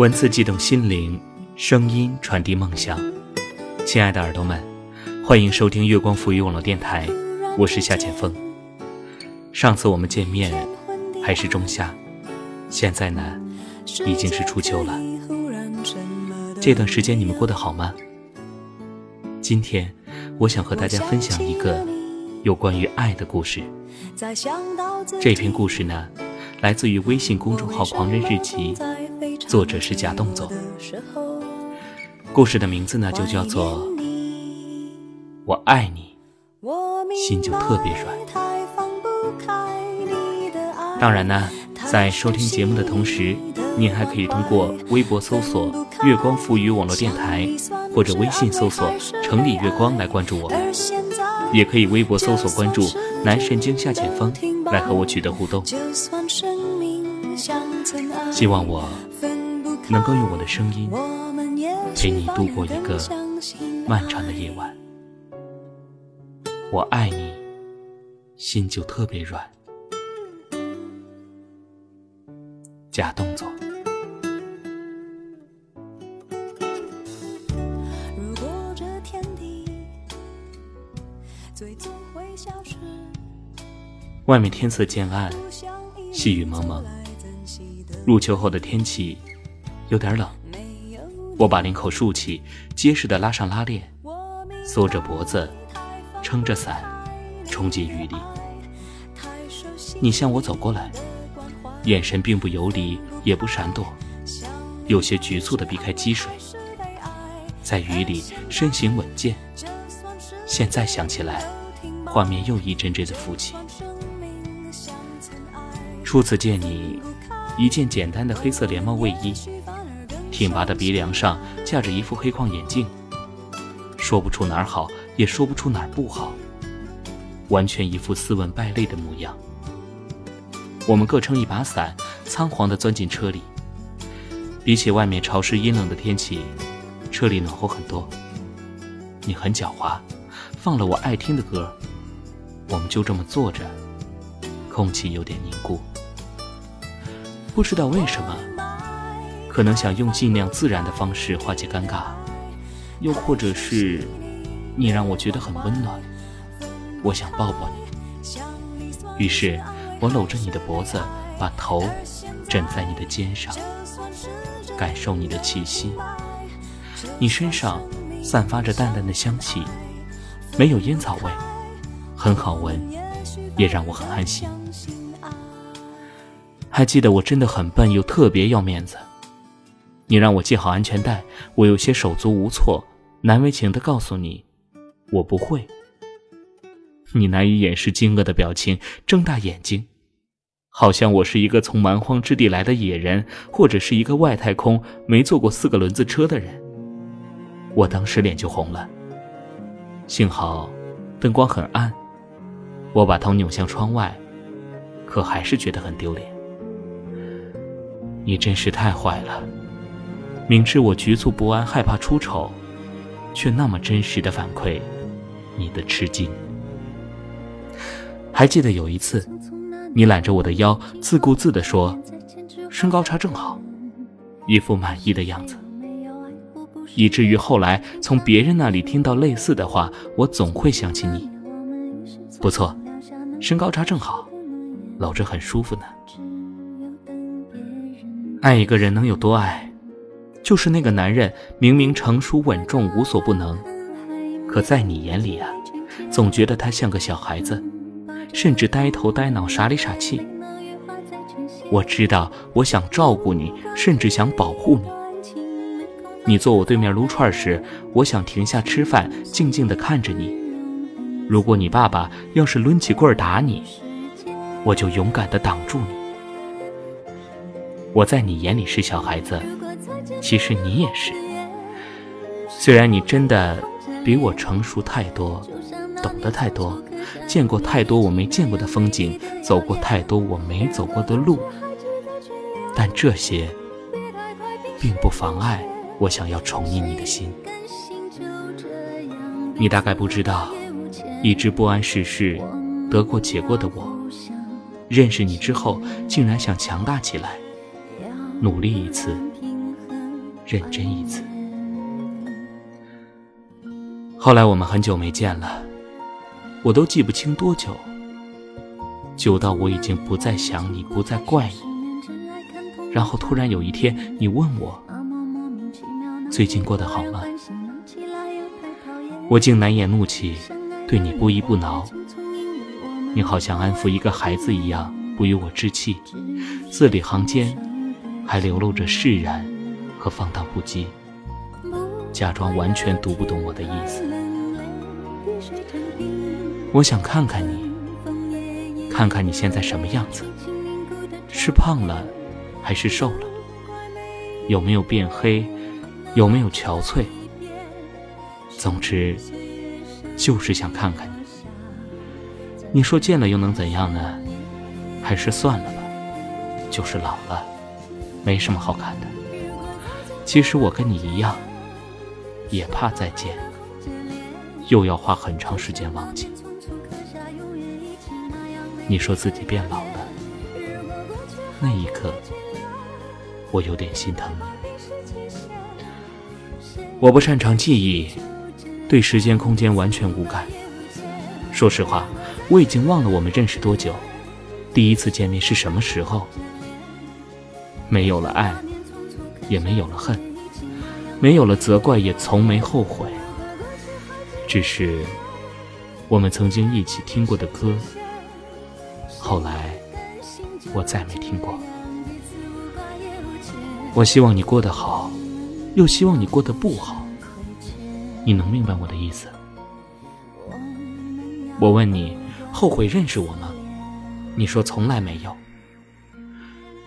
文字悸动心灵，声音传递梦想。亲爱的耳朵们，欢迎收听月光浮语网络电台，我是夏浅风。上次我们见面还是仲夏，现在呢，已经是初秋了。这段时间你们过得好吗？今天，我想和大家分享一个有关于爱的故事。这篇故事呢，来自于微信公众号“狂人日记”，作者是假动作。故事的名字呢，就叫做《我爱你》，心就特别软。当然呢，在收听节目的同时，您还可以通过微博搜索“月光赋予网络电台”，或者微信搜索“城里月光”来关注我们。也可以微博搜索关注“男神经夏浅风”来和我取得互动。希望我能够用我的声音陪你度过一个漫长的夜晚。我爱你，心就特别软。假动作。外面天色渐暗，细雨蒙蒙。入秋后的天气有点冷，我把领口竖起，结实的拉上拉链，缩着脖子，撑着伞，冲进雨里。你向我走过来，眼神并不游离，也不闪躲，有些局促的避开积水，在雨里身形稳健。现在想起来，画面又一阵阵的浮起。初次见你，一件简单的黑色连帽卫衣，挺拔的鼻梁上架着一副黑框眼镜，说不出哪儿好，也说不出哪儿不好，完全一副斯文败类的模样。我们各撑一把伞，仓皇地钻进车里。比起外面潮湿阴冷的天气，车里暖和很多。你很狡猾。放了我爱听的歌，我们就这么坐着，空气有点凝固。不知道为什么，可能想用尽量自然的方式化解尴尬，又或者是你让我觉得很温暖，我想抱抱你。于是，我搂着你的脖子，把头枕在你的肩上，感受你的气息。你身上散发着淡淡的香气。没有烟草味，很好闻，也让我很安心。还记得我真的很笨，又特别要面子。你让我系好安全带，我有些手足无措，难为情的告诉你，我不会。你难以掩饰惊愕的表情，睁大眼睛，好像我是一个从蛮荒之地来的野人，或者是一个外太空没坐过四个轮子车的人。我当时脸就红了。幸好，灯光很暗，我把头扭向窗外，可还是觉得很丢脸。你真是太坏了，明知我局促不安、害怕出丑，却那么真实的反馈你的吃惊。还记得有一次，你揽着我的腰，自顾自地说：“身高差正好”，一副满意的样子。以至于后来从别人那里听到类似的话，我总会想起你。不错，身高差正好，搂着很舒服呢。爱一个人能有多爱？就是那个男人明明成熟稳重无所不能，可在你眼里啊，总觉得他像个小孩子，甚至呆头呆脑傻里傻气。我知道，我想照顾你，甚至想保护你。你坐我对面撸串时，我想停下吃饭，静静地看着你。如果你爸爸要是抡起棍打你，我就勇敢地挡住你。我在你眼里是小孩子，其实你也是。虽然你真的比我成熟太多，懂得太多，见过太多我没见过的风景，走过太多我没走过的路，但这些并不妨碍。我想要宠溺你的心，你大概不知道，一直不谙世事、得过且过的我，认识你之后，竟然想强大起来，努力一次，认真一次。后来我们很久没见了，我都记不清多久，久到我已经不再想你，不再怪你。然后突然有一天，你问我最近过得好吗？我竟难掩怒气，对你不依不挠。你好像安抚一个孩子一样，不与我置气，字里行间还流露着释然和放荡不羁。假装完全读不懂我的意思。我想看看你，看看你现在什么样子，是胖了，还是瘦了？有没有变黑？有没有憔悴？总之，就是想看看你。你说见了又能怎样呢？还是算了吧，就是老了，没什么好看的。其实我跟你一样。也怕再见，又要花很长时间忘记。你说自己变老了，那一刻，我有点心疼你。我不擅长记忆，对时间空间完全无感。说实话，我已经忘了我们认识多久，第一次见面是什么时候。没有了爱，也没有了恨。没有了责怪，也从没后悔。只是，我们曾经一起听过的歌，后来我再没听过。我希望你过得好，又希望你过得不好。你能明白我的意思？我问你，后悔认识我吗？你说从来没有。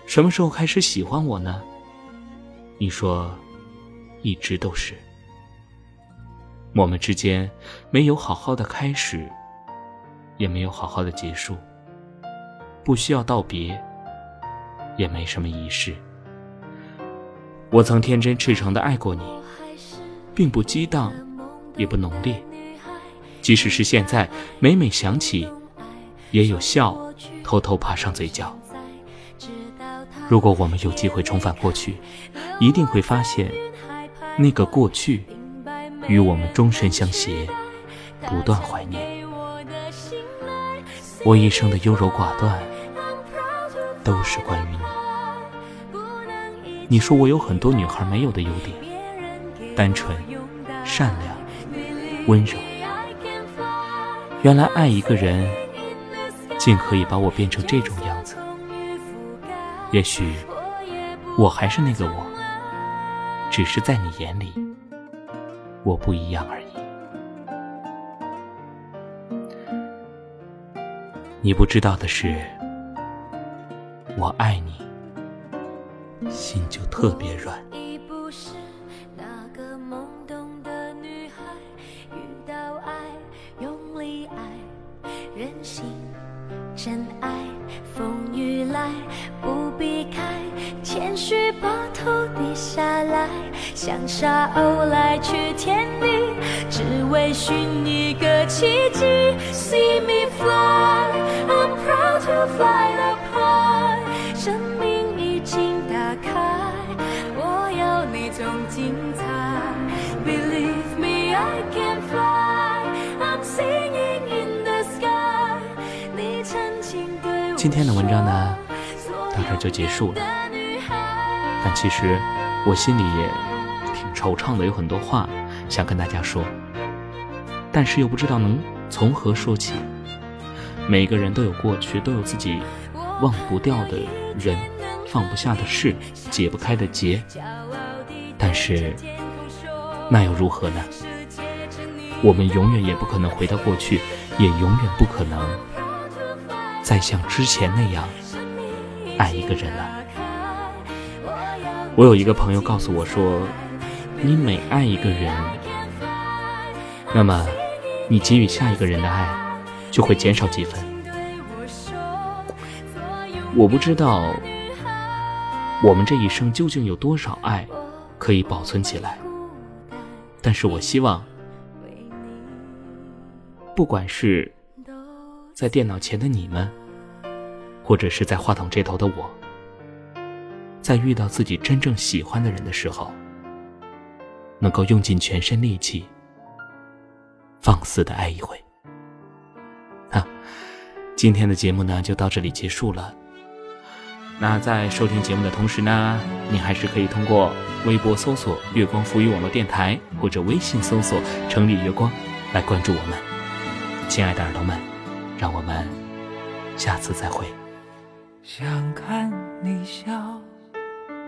什么时候开始喜欢我呢？你说。一直都是，我们之间没有好好的开始，也没有好好的结束，不需要道别，也没什么仪式。我曾天真赤诚的爱过你，并不激荡，也不浓烈。即使是现在，每每想起，也有笑偷偷爬上嘴角。如果我们有机会重返过去，一定会发现。那个过去，与我们终身相携，不断怀念。我一生的优柔寡断，都是关于你。你说我有很多女孩没有的优点：单纯、善良、温柔。原来爱一个人，竟可以把我变成这种样。也许，我还是那个我。只是在你眼里，我不一样而已。你不知道的是，我爱你，心就特别软。像沙鸥来去天地，只为寻一个奇迹。See me fly, I'm proud to fly the high。生命已经打开，我要那种精彩。Believe me, I can fly, I'm singing in the sky。你曾经对我今天的文章呢，到这就结束了。但其实我心里也惆怅的，有很多话想跟大家说，但是又不知道能从何说起。每个人都有过去，都有自己忘不掉的人，放不下的事，解不开的结。但是那又如何呢？我们永远也不可能回到过去，也永远不可能再像之前那样爱一个人了。我有一个朋友告诉我说：“你每爱一个人，那么你给予下一个人的爱就会减少几分。”我不知道我们这一生究竟有多少爱可以保存起来，但是我希望，不管是在电脑前的你们，或者是在话筒这头的我。在遇到自己真正喜欢的人的时候，能够用尽全身力气，放肆的爱一回。啊，今天的节目呢就到这里结束了。那在收听节目的同时呢，你还是可以通过微博搜索“月光浮语网络电台”或者微信搜索“城里月光”来关注我们。亲爱的耳朵们，让我们下次再会。想看你笑，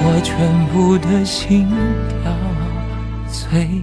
我全部的心跳随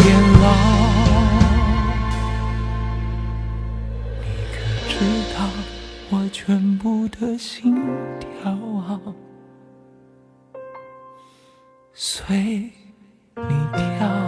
的心跳啊，随你跳。